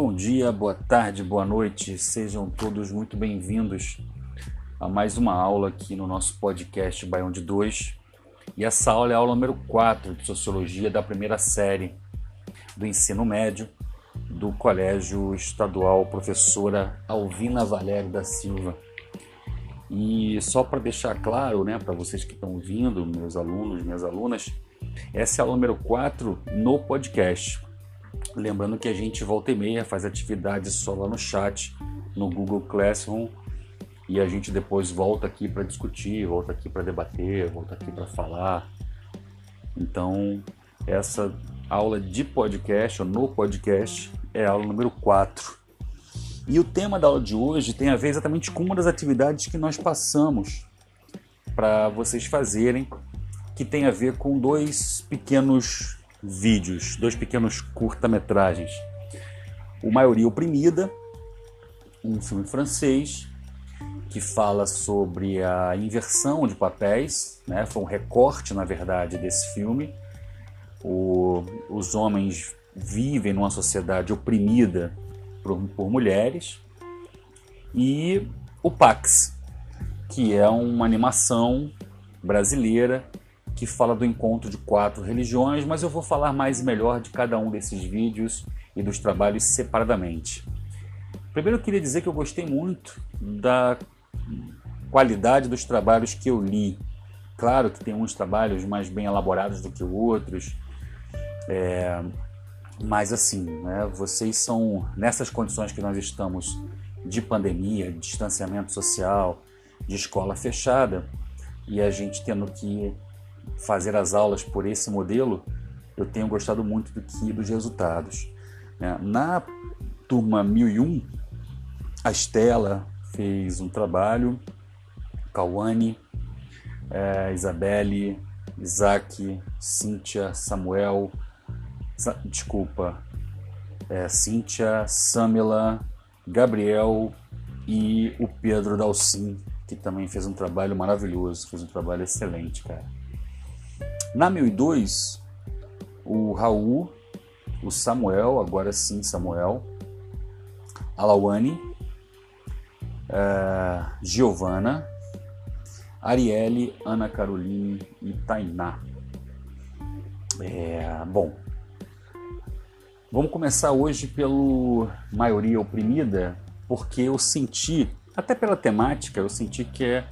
bom dia, boa tarde, boa noite, sejam todos muito bem-vindos a mais uma aula aqui no nosso podcast Baião de 2. E essa aula é a aula número 4 de Sociologia da primeira série do ensino médio do Colégio Estadual Professora Alvina Valério da Silva. E só para deixar claro, né, para vocês que estão vindo, meus alunos, minhas alunas, essa é a aula número 4 no podcast. Lembrando que a gente volta e meia faz atividades só lá no chat, no Google Classroom, e a gente depois volta aqui para discutir, volta aqui para debater, volta aqui para falar. Então, essa aula de podcast, ou no podcast, é a aula número 4. E o tema da aula de hoje tem a ver exatamente com uma das atividades que nós passamos para vocês fazerem, que tem a ver com dois pequenos vídeos, dois pequenos curta-metragens. O Maioria Oprimida, um filme francês que fala sobre a inversão de papéis, né? foi um recorte, na verdade, desse filme. O, os homens vivem numa sociedade oprimida por, por mulheres. E o Pax, que é uma animação brasileira que fala do encontro de quatro religiões, mas eu vou falar mais e melhor de cada um desses vídeos e dos trabalhos separadamente. Primeiro eu queria dizer que eu gostei muito da qualidade dos trabalhos que eu li. Claro que tem uns trabalhos mais bem elaborados do que outros, é, mas assim, né, vocês são nessas condições que nós estamos de pandemia, de distanciamento social, de escola fechada, e a gente tendo que fazer as aulas por esse modelo, eu tenho gostado muito do que dos resultados. Né? Na turma 1001, a Estela fez um trabalho, Cauane, é, Isabelle, Isaac, Cíntia, Samuel, Sa desculpa, é, Cíntia, Samila, Gabriel e o Pedro Dalcin, que também fez um trabalho maravilhoso, fez um trabalho excelente, cara. Na 1002, o Raul, o Samuel, agora sim Samuel, a uh, Giovana, Arielle, Ana Caroline e Tainá. É, bom, vamos começar hoje pelo Maioria Oprimida, porque eu senti, até pela temática, eu senti que é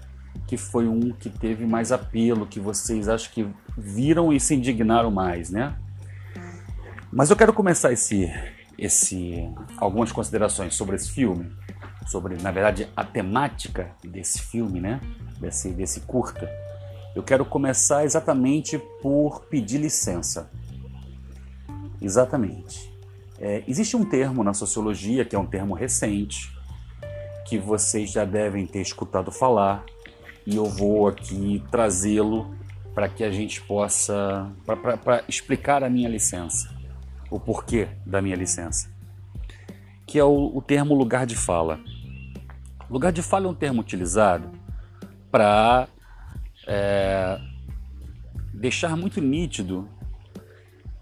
que foi um que teve mais apelo, que vocês acho que viram e se indignaram mais, né? Mas eu quero começar esse, esse, algumas considerações sobre esse filme, sobre, na verdade, a temática desse filme, né? Desse, desse curta. Eu quero começar exatamente por pedir licença. Exatamente. É, existe um termo na sociologia que é um termo recente, que vocês já devem ter escutado falar, e eu vou aqui trazê-lo para que a gente possa para explicar a minha licença, o porquê da minha licença, que é o, o termo lugar de fala. Lugar de fala é um termo utilizado para é, deixar muito nítido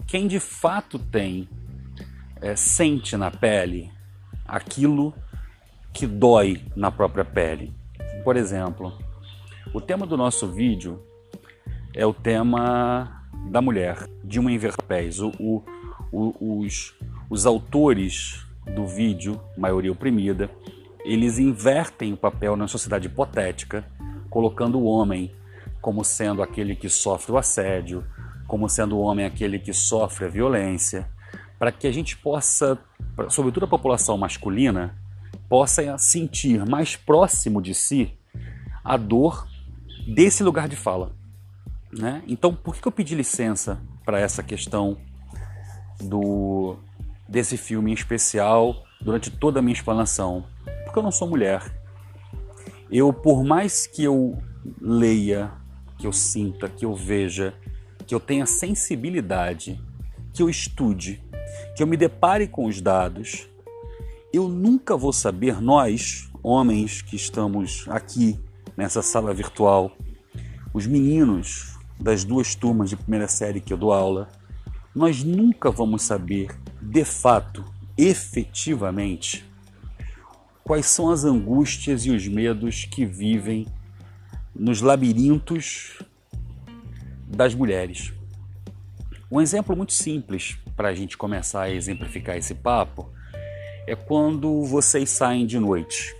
quem de fato tem, é, sente na pele aquilo que dói na própria pele. Por exemplo, o tema do nosso vídeo é o tema da mulher, de uma inverpés. O, o, o, os, os autores do vídeo, maioria oprimida, eles invertem o papel na sociedade hipotética, colocando o homem como sendo aquele que sofre o assédio, como sendo o homem aquele que sofre a violência, para que a gente possa, sobretudo a população masculina, possa sentir mais próximo de si a dor desse lugar de fala. Né? Então, por que eu pedi licença para essa questão do desse filme em especial durante toda a minha explanação? Porque eu não sou mulher. Eu, por mais que eu leia, que eu sinta, que eu veja, que eu tenha sensibilidade, que eu estude, que eu me depare com os dados, eu nunca vou saber, nós, homens que estamos aqui nessa sala virtual, os meninos das duas turmas de primeira série que eu dou aula, nós nunca vamos saber de fato efetivamente quais são as angústias e os medos que vivem nos labirintos das mulheres. Um exemplo muito simples para a gente começar a exemplificar esse papo é quando vocês saem de noite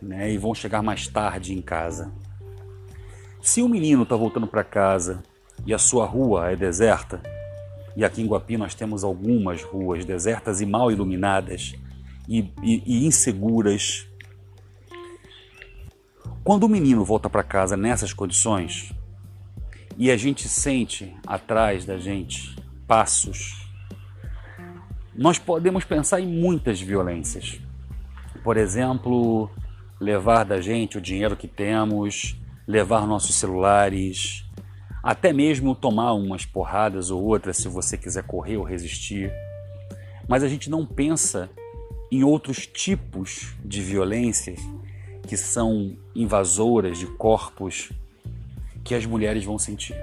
né, e vão chegar mais tarde em casa. Se o menino está voltando para casa e a sua rua é deserta, e aqui em Guapi nós temos algumas ruas desertas e mal iluminadas e, e, e inseguras. Quando o menino volta para casa nessas condições e a gente sente atrás da gente passos, nós podemos pensar em muitas violências. Por exemplo, levar da gente o dinheiro que temos, levar nossos celulares, até mesmo tomar umas porradas ou outras se você quiser correr ou resistir. Mas a gente não pensa em outros tipos de violência que são invasoras de corpos que as mulheres vão sentir.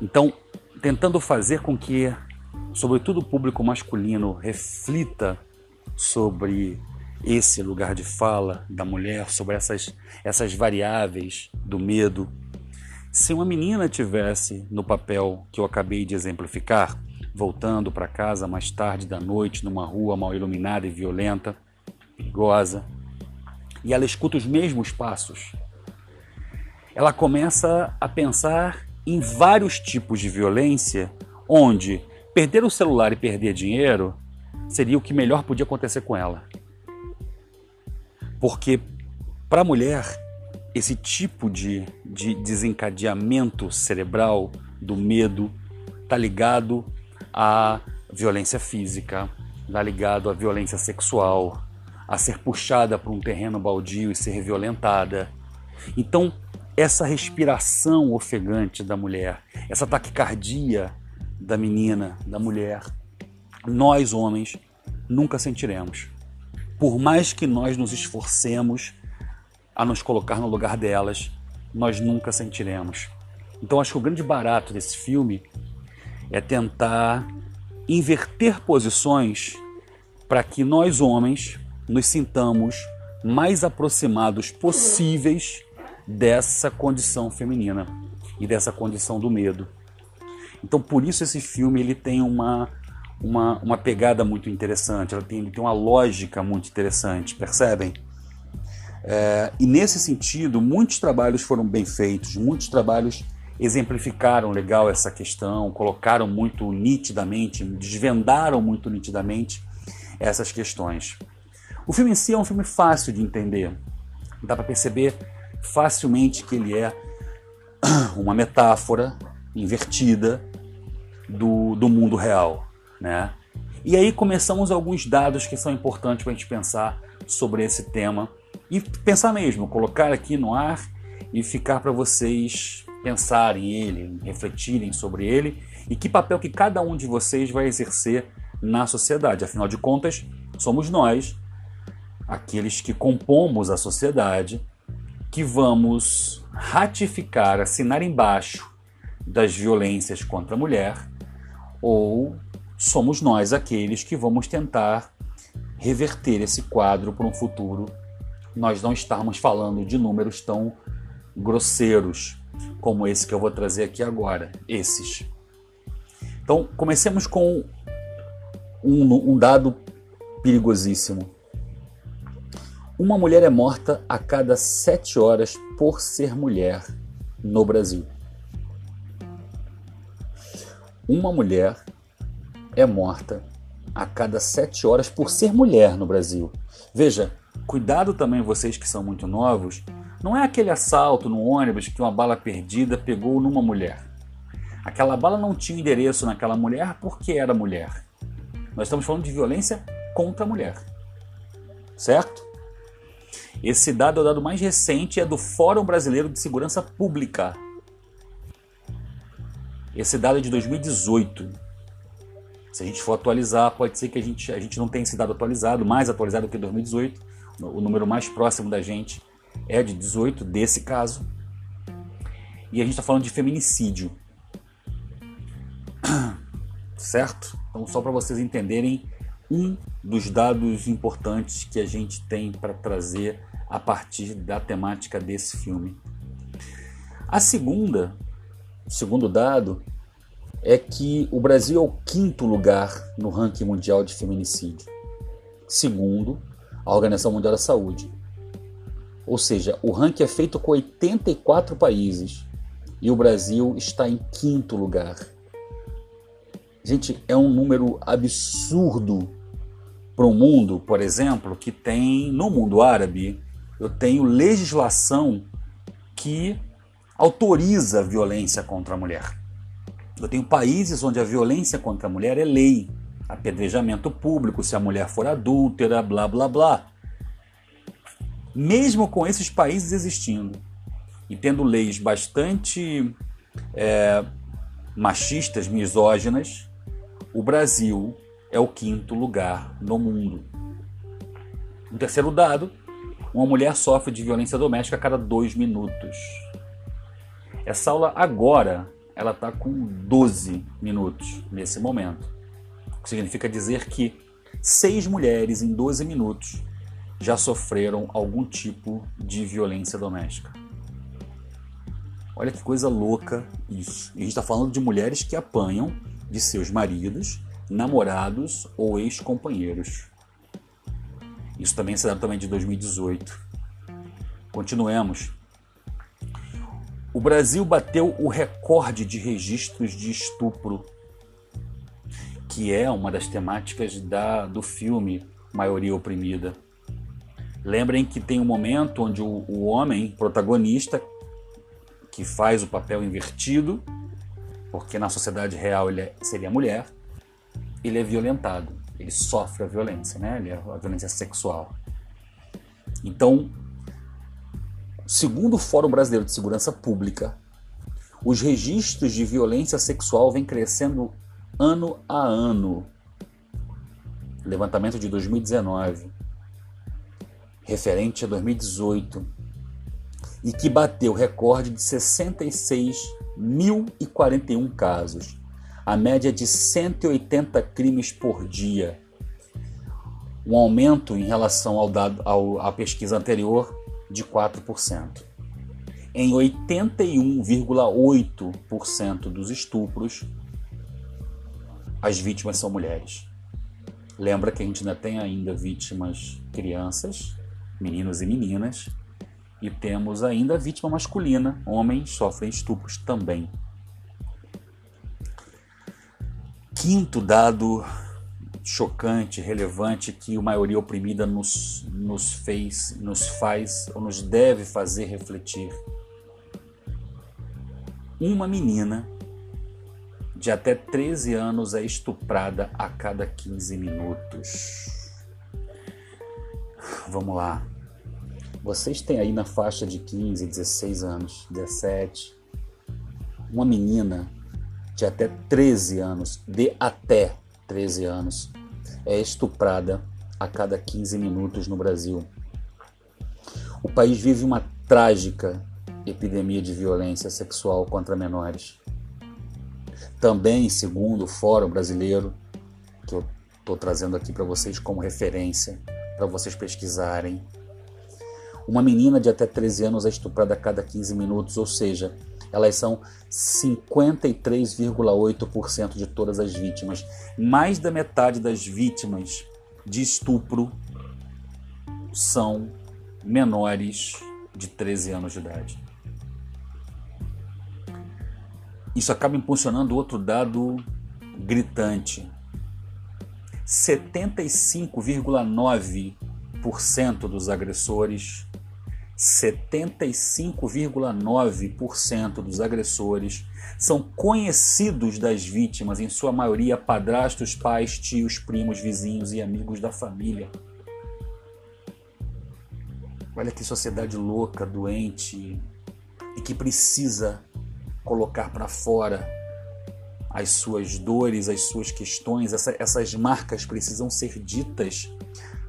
Então, tentando fazer com que, sobretudo o público masculino, reflita sobre esse lugar de fala da mulher, sobre essas, essas variáveis do medo. Se uma menina tivesse no papel que eu acabei de exemplificar, voltando para casa mais tarde da noite, numa rua mal iluminada e violenta, perigosa, e ela escuta os mesmos passos, ela começa a pensar em vários tipos de violência, onde perder o celular e perder dinheiro seria o que melhor podia acontecer com ela. Porque para a mulher, esse tipo de, de desencadeamento cerebral do medo está ligado à violência física, está ligado à violência sexual, a ser puxada para um terreno baldio e ser violentada. Então, essa respiração ofegante da mulher, essa taquicardia da menina, da mulher, nós homens nunca sentiremos por mais que nós nos esforcemos a nos colocar no lugar delas, nós nunca sentiremos. Então acho que o grande barato desse filme é tentar inverter posições para que nós homens nos sintamos mais aproximados possíveis dessa condição feminina e dessa condição do medo. Então por isso esse filme ele tem uma uma, uma pegada muito interessante, ela tem, tem uma lógica muito interessante, percebem? É, e nesse sentido, muitos trabalhos foram bem feitos, muitos trabalhos exemplificaram legal essa questão, colocaram muito nitidamente, desvendaram muito nitidamente essas questões. O filme em si é um filme fácil de entender, dá para perceber facilmente que ele é uma metáfora invertida do, do mundo real né? E aí começamos alguns dados que são importantes para a gente pensar sobre esse tema e pensar mesmo, colocar aqui no ar e ficar para vocês pensarem ele, refletirem sobre ele e que papel que cada um de vocês vai exercer na sociedade. Afinal de contas, somos nós, aqueles que compomos a sociedade, que vamos ratificar, assinar embaixo das violências contra a mulher ou somos nós aqueles que vamos tentar reverter esse quadro para um futuro. Nós não estamos falando de números tão grosseiros como esse que eu vou trazer aqui agora, esses. Então, comecemos com um, um dado perigosíssimo. Uma mulher é morta a cada sete horas por ser mulher no Brasil. Uma mulher é morta a cada sete horas por ser mulher no Brasil. Veja, cuidado também vocês que são muito novos, não é aquele assalto no ônibus que uma bala perdida pegou numa mulher. Aquela bala não tinha endereço naquela mulher porque era mulher. Nós estamos falando de violência contra a mulher. Certo? Esse dado é o dado mais recente, é do Fórum Brasileiro de Segurança Pública. Esse dado é de 2018. Se a gente for atualizar, pode ser que a gente, a gente não tenha esse dado atualizado, mais atualizado que 2018. O número mais próximo da gente é de 18, desse caso. E a gente está falando de feminicídio. certo? Então, só para vocês entenderem um dos dados importantes que a gente tem para trazer a partir da temática desse filme. A segunda, segundo dado, é que o Brasil é o quinto lugar no ranking mundial de feminicídio, segundo a Organização Mundial da Saúde. Ou seja, o ranking é feito com 84 países e o Brasil está em quinto lugar. Gente, é um número absurdo para um mundo, por exemplo, que tem no mundo árabe, eu tenho legislação que autoriza a violência contra a mulher. Eu tenho países onde a violência contra a mulher é lei, apedrejamento público se a mulher for adúltera, blá blá blá. Mesmo com esses países existindo e tendo leis bastante é, machistas, misóginas, o Brasil é o quinto lugar no mundo. Um terceiro dado: uma mulher sofre de violência doméstica a cada dois minutos. Essa aula agora ela está com 12 minutos nesse momento. O que significa dizer que seis mulheres em 12 minutos já sofreram algum tipo de violência doméstica. Olha que coisa louca isso. E a gente está falando de mulheres que apanham de seus maridos, namorados ou ex-companheiros. Isso também será também de 2018. Continuemos. O Brasil bateu o recorde de registros de estupro, que é uma das temáticas da, do filme Maioria Oprimida. Lembrem que tem um momento onde o, o homem protagonista, que faz o papel invertido, porque na sociedade real ele é, seria mulher, ele é violentado, ele sofre a violência, né? Ele é a violência sexual. Então, Segundo o Fórum Brasileiro de Segurança Pública, os registros de violência sexual vêm crescendo ano a ano. Levantamento de 2019, referente a 2018, e que bateu recorde de 66.041 casos, a média de 180 crimes por dia. Um aumento em relação ao dado, ao, à pesquisa anterior de 4%. Em 81,8% dos estupros, as vítimas são mulheres. Lembra que a gente ainda tem ainda vítimas crianças, meninos e meninas, e temos ainda a vítima masculina, homens sofrem estupros também. Quinto dado chocante, relevante que a maioria oprimida nos, nos fez, nos faz ou nos deve fazer refletir. Uma menina de até 13 anos é estuprada a cada 15 minutos. Vamos lá. Vocês têm aí na faixa de 15, 16 anos, 17, uma menina de até 13 anos, de até 13 anos, é estuprada a cada 15 minutos no Brasil. O país vive uma trágica epidemia de violência sexual contra menores. Também, segundo o Fórum Brasileiro, que eu estou trazendo aqui para vocês como referência, para vocês pesquisarem, uma menina de até 13 anos é estuprada a cada 15 minutos, ou seja, elas são 53,8% de todas as vítimas. Mais da metade das vítimas de estupro são menores de 13 anos de idade. Isso acaba impulsionando outro dado gritante. 75,9% dos agressores 75,9% dos agressores são conhecidos das vítimas, em sua maioria padrastos, pais, tios, primos, vizinhos e amigos da família. Olha que sociedade louca, doente e que precisa colocar para fora as suas dores, as suas questões, essa, essas marcas precisam ser ditas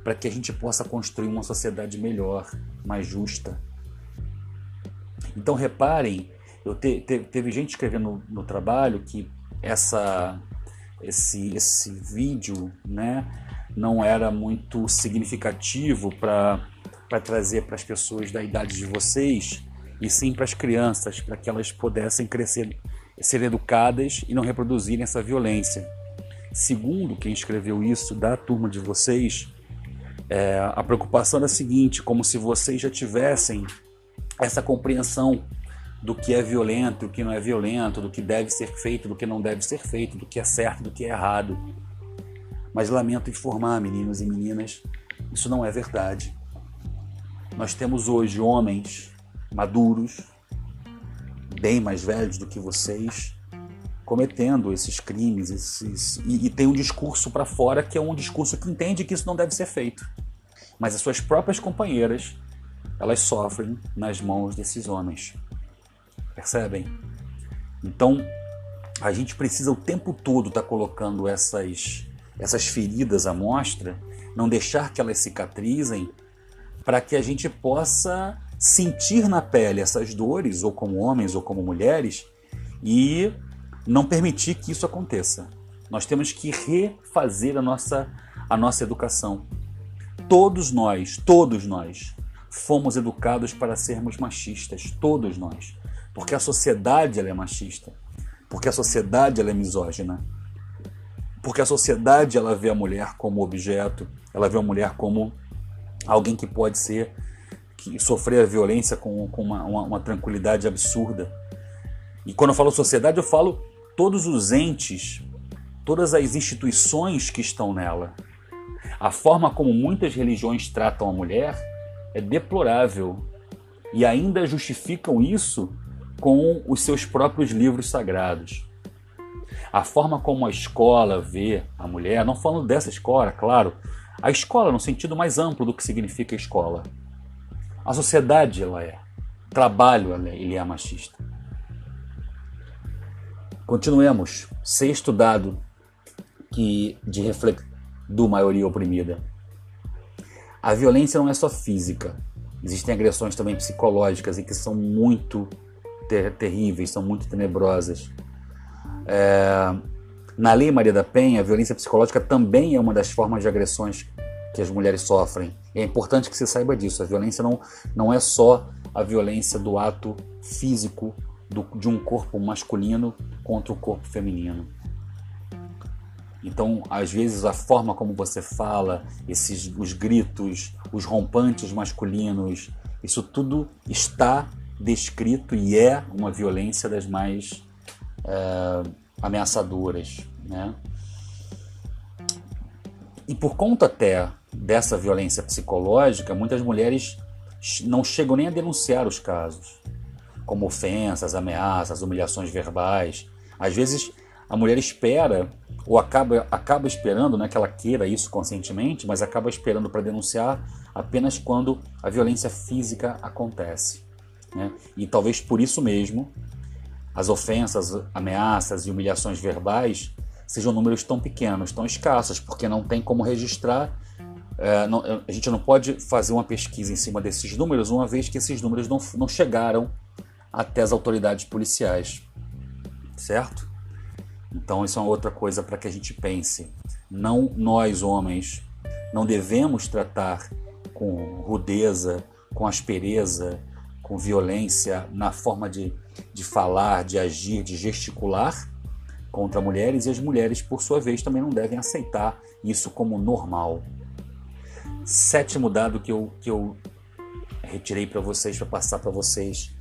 para que a gente possa construir uma sociedade melhor, mais justa. Então reparem, eu te, te, teve gente escrevendo no, no trabalho que essa esse, esse vídeo né, não era muito significativo para trazer para as pessoas da idade de vocês, e sim para as crianças, para que elas pudessem crescer, ser educadas e não reproduzirem essa violência. Segundo quem escreveu isso da turma de vocês, é, a preocupação era a seguinte: como se vocês já tivessem essa compreensão do que é violento, do que não é violento, do que deve ser feito, do que não deve ser feito, do que é certo, do que é errado. Mas lamento informar, meninos e meninas, isso não é verdade. Nós temos hoje homens maduros, bem mais velhos do que vocês, cometendo esses crimes, esses e, e tem um discurso para fora que é um discurso que entende que isso não deve ser feito. Mas as suas próprias companheiras, elas sofrem nas mãos desses homens. Percebem? Então, a gente precisa o tempo todo estar tá colocando essas, essas feridas à mostra, não deixar que elas cicatrizem, para que a gente possa sentir na pele essas dores, ou como homens ou como mulheres, e não permitir que isso aconteça. Nós temos que refazer a nossa, a nossa educação. Todos nós, todos nós, fomos educados para sermos machistas, todos nós. Porque a sociedade ela é machista. Porque a sociedade ela é misógina. Porque a sociedade ela vê a mulher como objeto, ela vê a mulher como alguém que pode ser que sofrer a violência com, com uma, uma, uma tranquilidade absurda. E quando eu falo sociedade, eu falo todos os entes, todas as instituições que estão nela. A forma como muitas religiões tratam a mulher é deplorável e ainda justificam isso com os seus próprios livros sagrados. A forma como a escola vê a mulher, não falando dessa escola, claro, a escola no sentido mais amplo do que significa escola. A sociedade ela é, trabalho ela é, ele é machista. Continuemos. Sexto dado que de reflexão do maioria oprimida. A violência não é só física. Existem agressões também psicológicas e que são muito ter terríveis, são muito tenebrosas. É, na Lei Maria da Penha, a violência psicológica também é uma das formas de agressões que as mulheres sofrem. É importante que você saiba disso. A violência não, não é só a violência do ato físico do, de um corpo masculino contra o corpo feminino. Então, às vezes, a forma como você fala, esses, os gritos, os rompantes masculinos, isso tudo está descrito e é uma violência das mais é, ameaçadoras. Né? E por conta até dessa violência psicológica, muitas mulheres não chegam nem a denunciar os casos, como ofensas, ameaças, humilhações verbais. Às vezes a mulher espera ou acaba, acaba esperando, não é que ela queira isso conscientemente, mas acaba esperando para denunciar apenas quando a violência física acontece. Né? E talvez por isso mesmo as ofensas, ameaças e humilhações verbais sejam números tão pequenos, tão escassos, porque não tem como registrar. É, não, a gente não pode fazer uma pesquisa em cima desses números, uma vez que esses números não, não chegaram até as autoridades policiais. Certo? Então, isso é outra coisa para que a gente pense. Não nós, homens, não devemos tratar com rudeza, com aspereza, com violência na forma de, de falar, de agir, de gesticular contra mulheres, e as mulheres, por sua vez, também não devem aceitar isso como normal. Sétimo dado que eu, que eu retirei para vocês, para passar para vocês.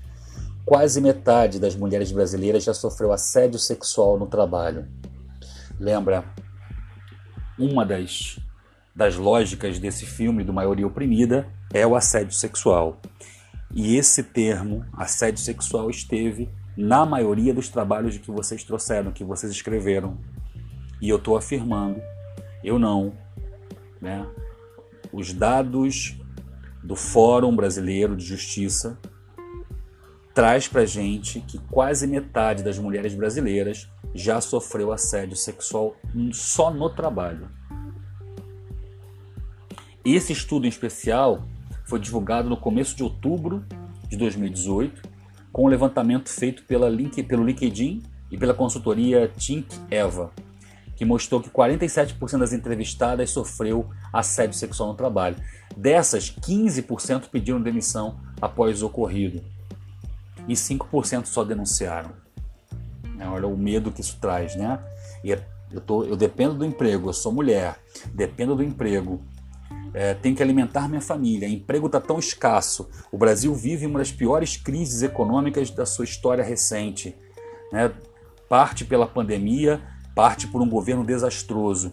Quase metade das mulheres brasileiras já sofreu assédio sexual no trabalho. Lembra, uma das, das lógicas desse filme do Maioria Oprimida é o assédio sexual. E esse termo, assédio sexual, esteve na maioria dos trabalhos que vocês trouxeram, que vocês escreveram. E eu estou afirmando, eu não. Né? Os dados do Fórum Brasileiro de Justiça traz para gente que quase metade das mulheres brasileiras já sofreu assédio sexual só no trabalho. Esse estudo em especial foi divulgado no começo de outubro de 2018, com um levantamento feito pela link, pelo LinkedIn e pela consultoria Think Eva. que mostrou que 47% das entrevistadas sofreu assédio sexual no trabalho. Dessas, 15% pediram demissão após o ocorrido e 5% só denunciaram. É, olha o medo que isso traz, né? É, eu, tô, eu dependo do emprego, eu sou mulher, dependo do emprego, é, tenho que alimentar minha família, emprego está tão escasso. O Brasil vive uma das piores crises econômicas da sua história recente. Né? Parte pela pandemia, parte por um governo desastroso.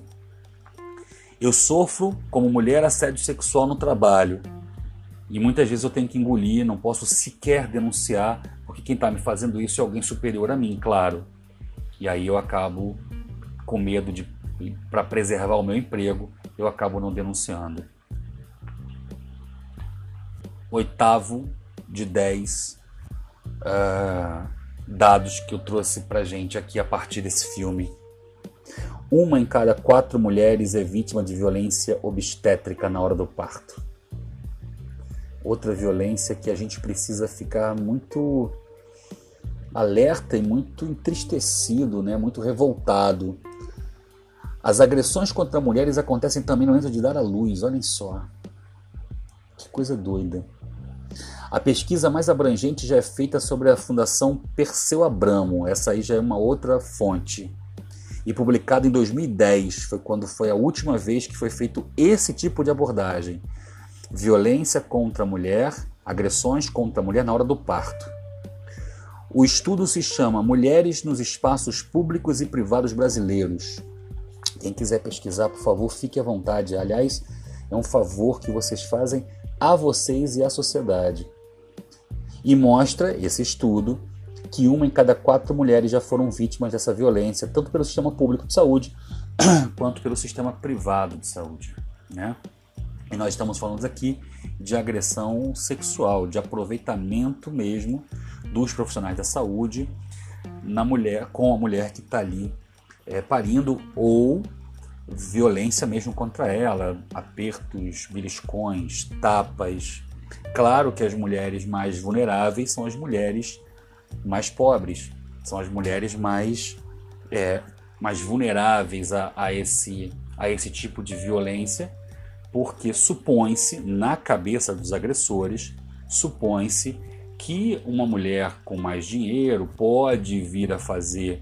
Eu sofro, como mulher, assédio sexual no trabalho. E muitas vezes eu tenho que engolir, não posso sequer denunciar, porque quem está me fazendo isso é alguém superior a mim, claro. E aí eu acabo com medo de, para preservar o meu emprego, eu acabo não denunciando. Oitavo de dez uh, dados que eu trouxe para gente aqui a partir desse filme. Uma em cada quatro mulheres é vítima de violência obstétrica na hora do parto outra violência que a gente precisa ficar muito alerta e muito entristecido, né? muito revoltado. As agressões contra mulheres acontecem também no momento de dar à luz, olhem só. Que coisa doida. A pesquisa mais abrangente já é feita sobre a Fundação Perseu Abramo, essa aí já é uma outra fonte. E publicada em 2010, foi quando foi a última vez que foi feito esse tipo de abordagem violência contra a mulher, agressões contra a mulher na hora do parto. O estudo se chama Mulheres nos Espaços Públicos e Privados Brasileiros. Quem quiser pesquisar, por favor, fique à vontade. Aliás, é um favor que vocês fazem a vocês e à sociedade. E mostra esse estudo que uma em cada quatro mulheres já foram vítimas dessa violência, tanto pelo sistema público de saúde quanto pelo sistema privado de saúde. Né? E nós estamos falando aqui de agressão sexual, de aproveitamento mesmo dos profissionais da saúde na mulher, com a mulher que está ali é, parindo ou violência mesmo contra ela, apertos, beliscões, tapas. Claro que as mulheres mais vulneráveis são as mulheres mais pobres, são as mulheres mais, é, mais vulneráveis a, a, esse, a esse tipo de violência porque supõe-se, na cabeça dos agressores, supõe-se que uma mulher com mais dinheiro pode vir a fazer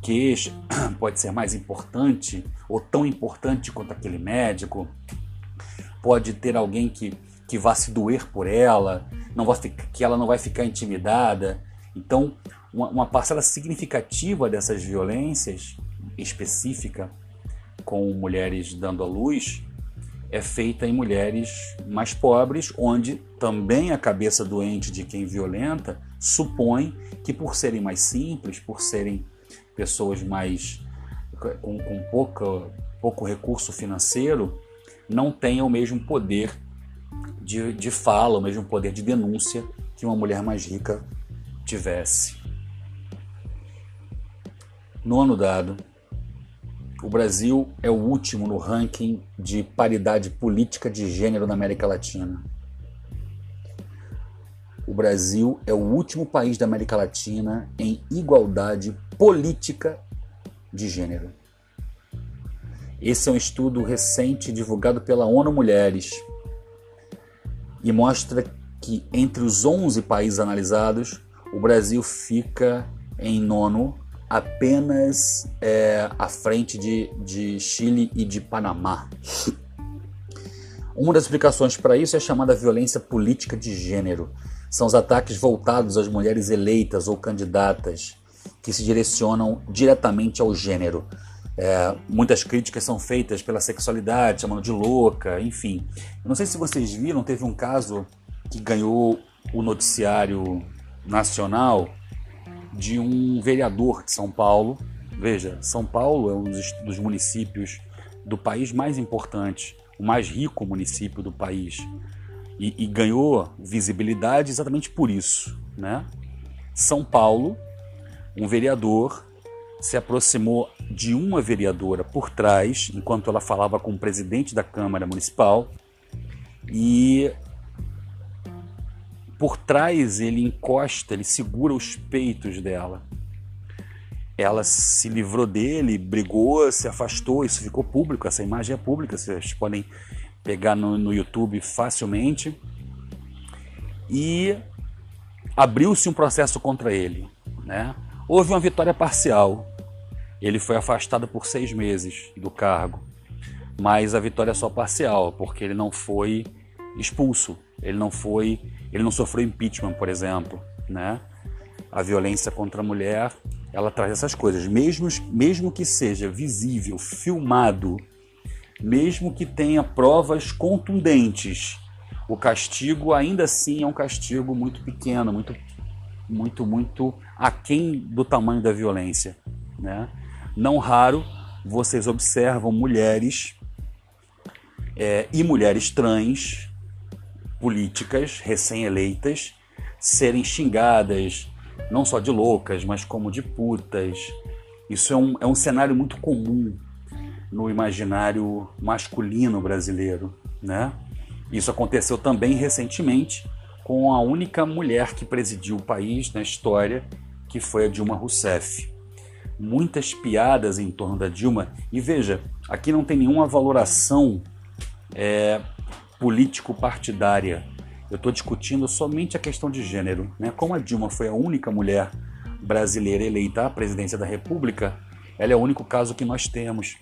queixa, pode ser mais importante ou tão importante quanto aquele médico, pode ter alguém que, que vá se doer por ela, não vai que ela não vai ficar intimidada. Então, uma, uma parcela significativa dessas violências específica com mulheres dando à luz é feita em mulheres mais pobres, onde também a cabeça doente de quem violenta supõe que, por serem mais simples, por serem pessoas mais com, com pouca, pouco recurso financeiro, não tenham o mesmo poder de, de fala, o mesmo poder de denúncia que uma mulher mais rica tivesse. Nono dado. O Brasil é o último no ranking de paridade política de gênero na América Latina. O Brasil é o último país da América Latina em igualdade política de gênero. Esse é um estudo recente divulgado pela ONU Mulheres e mostra que entre os 11 países analisados, o Brasil fica em nono apenas é, à frente de, de Chile e de Panamá. Uma das explicações para isso é a chamada violência política de gênero. São os ataques voltados às mulheres eleitas ou candidatas que se direcionam diretamente ao gênero. É, muitas críticas são feitas pela sexualidade, chamando de louca, enfim. Eu não sei se vocês viram, teve um caso que ganhou o noticiário nacional de um vereador de São Paulo. Veja, São Paulo é um dos municípios do país mais importante, o mais rico município do país. E, e ganhou visibilidade exatamente por isso. Né? São Paulo, um vereador se aproximou de uma vereadora por trás, enquanto ela falava com o presidente da Câmara Municipal, e por trás ele encosta, ele segura os peitos dela. ela se livrou dele, brigou, se afastou, isso ficou público, essa imagem é pública, vocês podem pegar no, no YouTube facilmente. E abriu-se um processo contra ele. Né? Houve uma vitória parcial. Ele foi afastado por seis meses do cargo. Mas a vitória é só parcial, porque ele não foi expulso. Ele não foi. Ele não sofreu impeachment, por exemplo. Né? A violência contra a mulher ela traz essas coisas. Mesmo, mesmo que seja visível, filmado, mesmo que tenha provas contundentes, o castigo ainda assim é um castigo muito pequeno, muito, muito, muito aquém do tamanho da violência. Né? Não raro vocês observam mulheres é, e mulheres trans políticas recém-eleitas serem xingadas, não só de loucas, mas como de putas. Isso é um, é um cenário muito comum no imaginário masculino brasileiro, né? Isso aconteceu também recentemente com a única mulher que presidiu o país na história, que foi a Dilma Rousseff. Muitas piadas em torno da Dilma, e veja, aqui não tem nenhuma valoração é, político-partidária eu estou discutindo somente a questão de gênero. Né? Como a Dilma foi a única mulher brasileira eleita à presidência da República, ela é o único caso que nós temos.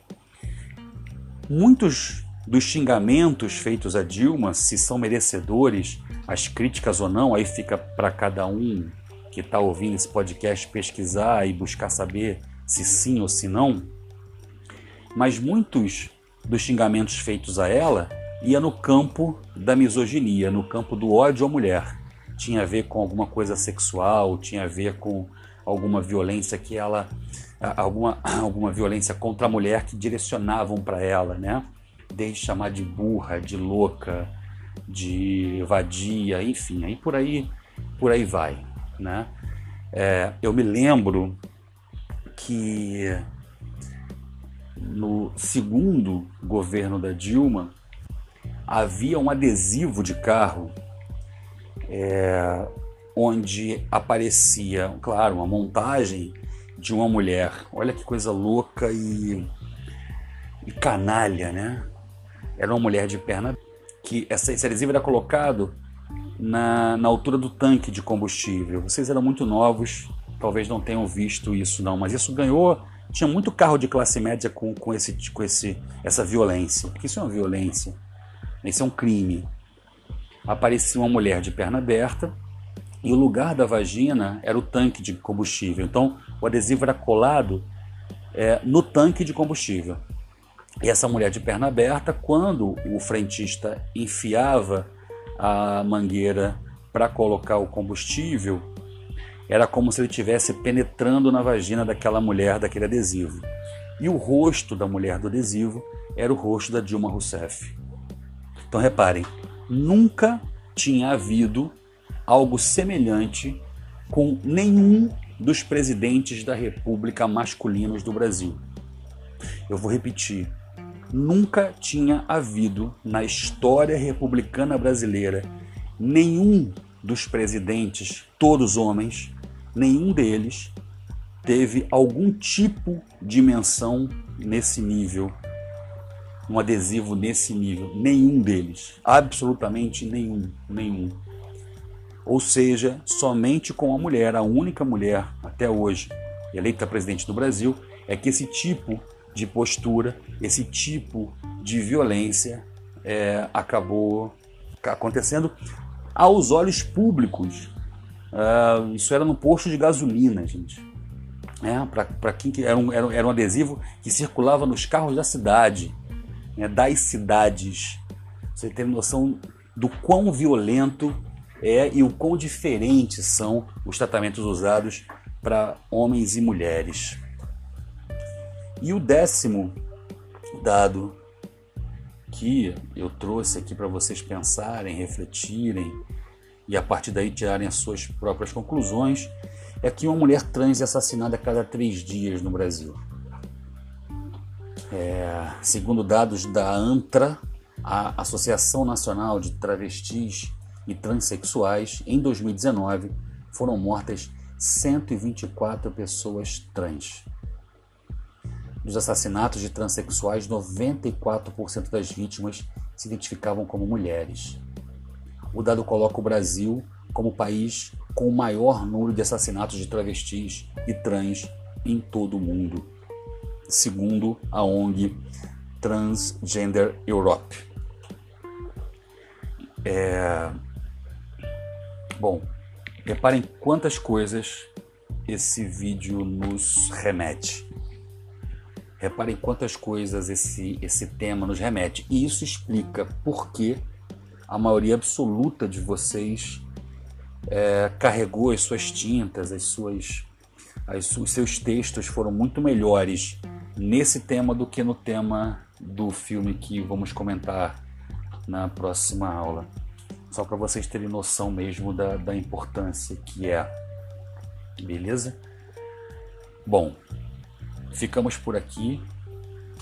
Muitos dos xingamentos feitos a Dilma, se são merecedores, as críticas ou não, aí fica para cada um que está ouvindo esse podcast pesquisar e buscar saber se sim ou se não. Mas muitos dos xingamentos feitos a ela ia no campo da misoginia, no campo do ódio à mulher. Tinha a ver com alguma coisa sexual, tinha a ver com alguma violência que ela alguma, alguma violência contra a mulher que direcionavam para ela, né? Desde chamar de burra, de louca, de vadia, enfim, aí por aí por aí vai, né? É, eu me lembro que no segundo governo da Dilma havia um adesivo de carro é, onde aparecia, claro, uma montagem de uma mulher. Olha que coisa louca e, e canalha, né? Era uma mulher de perna que essa, esse adesivo era colocado na, na altura do tanque de combustível. Vocês eram muito novos, talvez não tenham visto isso não, mas isso ganhou. Tinha muito carro de classe média com, com, esse, com esse, essa violência, porque isso é uma violência. Isso é um crime. Aparecia uma mulher de perna aberta e o lugar da vagina era o tanque de combustível. Então o adesivo era colado é, no tanque de combustível. E essa mulher de perna aberta, quando o frentista enfiava a mangueira para colocar o combustível, era como se ele estivesse penetrando na vagina daquela mulher daquele adesivo. E o rosto da mulher do adesivo era o rosto da Dilma Rousseff. Então reparem, nunca tinha havido algo semelhante com nenhum dos presidentes da República masculinos do Brasil. Eu vou repetir. Nunca tinha havido na história republicana brasileira nenhum dos presidentes, todos homens, nenhum deles teve algum tipo de menção nesse nível um adesivo nesse nível. Nenhum deles. Absolutamente nenhum. Nenhum. Ou seja, somente com a mulher, a única mulher até hoje eleita presidente do Brasil, é que esse tipo de postura, esse tipo de violência é, acabou acontecendo aos olhos públicos. Uh, isso era no posto de gasolina, gente. É, Para quem era um, era um adesivo que circulava nos carros da cidade né, das cidades. Você tem noção do quão violento é e o quão diferentes são os tratamentos usados para homens e mulheres. E o décimo dado que eu trouxe aqui para vocês pensarem, refletirem e a partir daí tirarem as suas próprias conclusões é que uma mulher trans é assassinada a cada três dias no Brasil. É, segundo dados da ANTRA, a Associação Nacional de Travestis e Transsexuais, em 2019 foram mortas 124 pessoas trans. Dos assassinatos de transexuais, 94% das vítimas se identificavam como mulheres. O dado coloca o Brasil como o país com o maior número de assassinatos de travestis e trans em todo o mundo, segundo a ONG Transgender Europe. É... Bom, reparem quantas coisas esse vídeo nos remete. Reparem quantas coisas esse, esse tema nos remete. E isso explica por que a maioria absoluta de vocês é, carregou as suas tintas, as suas, as, os seus textos foram muito melhores nesse tema do que no tema do filme que vamos comentar na próxima aula. Só para vocês terem noção mesmo da, da importância que é. Beleza? Bom, ficamos por aqui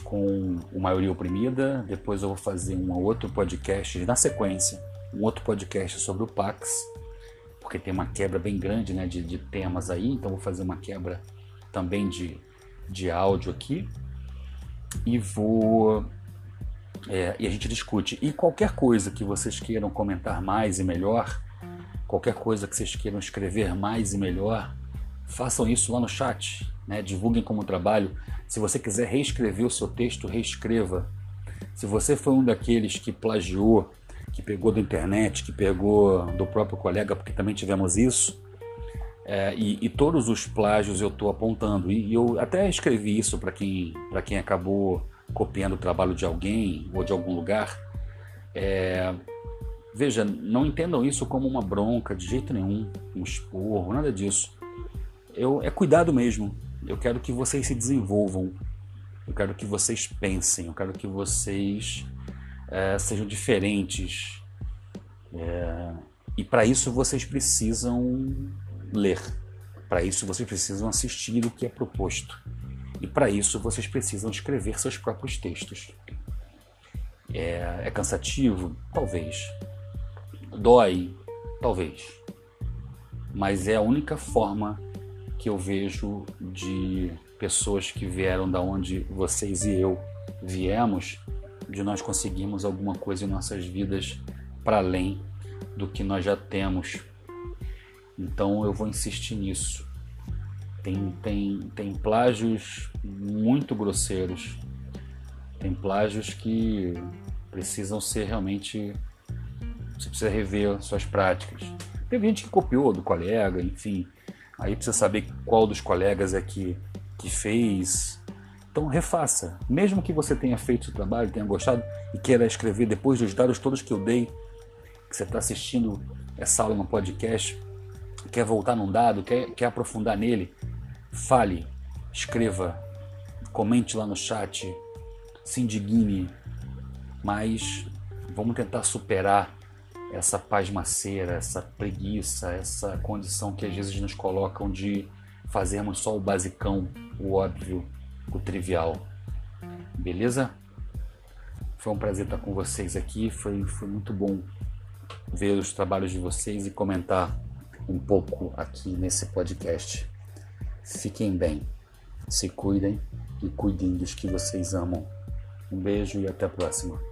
com o Maioria Oprimida. Depois eu vou fazer um outro podcast na sequência, um outro podcast sobre o Pax porque tem uma quebra bem grande né, de, de temas aí, então vou fazer uma quebra também de, de áudio aqui e vou é, e a gente discute. E qualquer coisa que vocês queiram comentar mais e melhor, qualquer coisa que vocês queiram escrever mais e melhor, façam isso lá no chat, né? divulguem como trabalho. Se você quiser reescrever o seu texto, reescreva. Se você foi um daqueles que plagiou que pegou da internet, que pegou do próprio colega, porque também tivemos isso. É, e, e, todos os plágios eu estou apontando. E, e, eu até escrevi isso para quem, quem acabou copiando o trabalho de alguém ou de algum lugar. É, veja, não entendam isso como uma bronca de jeito nenhum, um esporro, nada disso. Eu, é cuidado mesmo. Eu quero que vocês se desenvolvam. Eu quero que vocês pensem. Eu quero que vocês é, sejam diferentes. É, e para isso vocês precisam ler. Para isso vocês precisam assistir o que é proposto. E para isso vocês precisam escrever seus próprios textos. É, é cansativo? Talvez. Dói? Talvez. Mas é a única forma que eu vejo de pessoas que vieram da onde vocês e eu viemos de nós conseguirmos alguma coisa em nossas vidas para além do que nós já temos. Então eu vou insistir nisso. Tem, tem, tem plágios muito grosseiros, tem plágios que precisam ser realmente. Você precisa rever suas práticas. Teve gente que copiou do colega, enfim. Aí precisa saber qual dos colegas é que, que fez, então refaça. Mesmo que você tenha feito o trabalho, tenha gostado e queira escrever depois dos dados todos que eu dei, que você está assistindo essa aula no podcast, quer voltar num dado, quer, quer aprofundar nele, fale, escreva, comente lá no chat, se indigne, mas vamos tentar superar essa pasmaceira, essa preguiça, essa condição que às vezes nos colocam de fazermos só o basicão, o óbvio, o trivial. Beleza? Foi um prazer estar com vocês aqui. Foi, foi muito bom ver os trabalhos de vocês e comentar um pouco aqui nesse podcast. Fiquem bem, se cuidem e cuidem dos que vocês amam. Um beijo e até a próxima.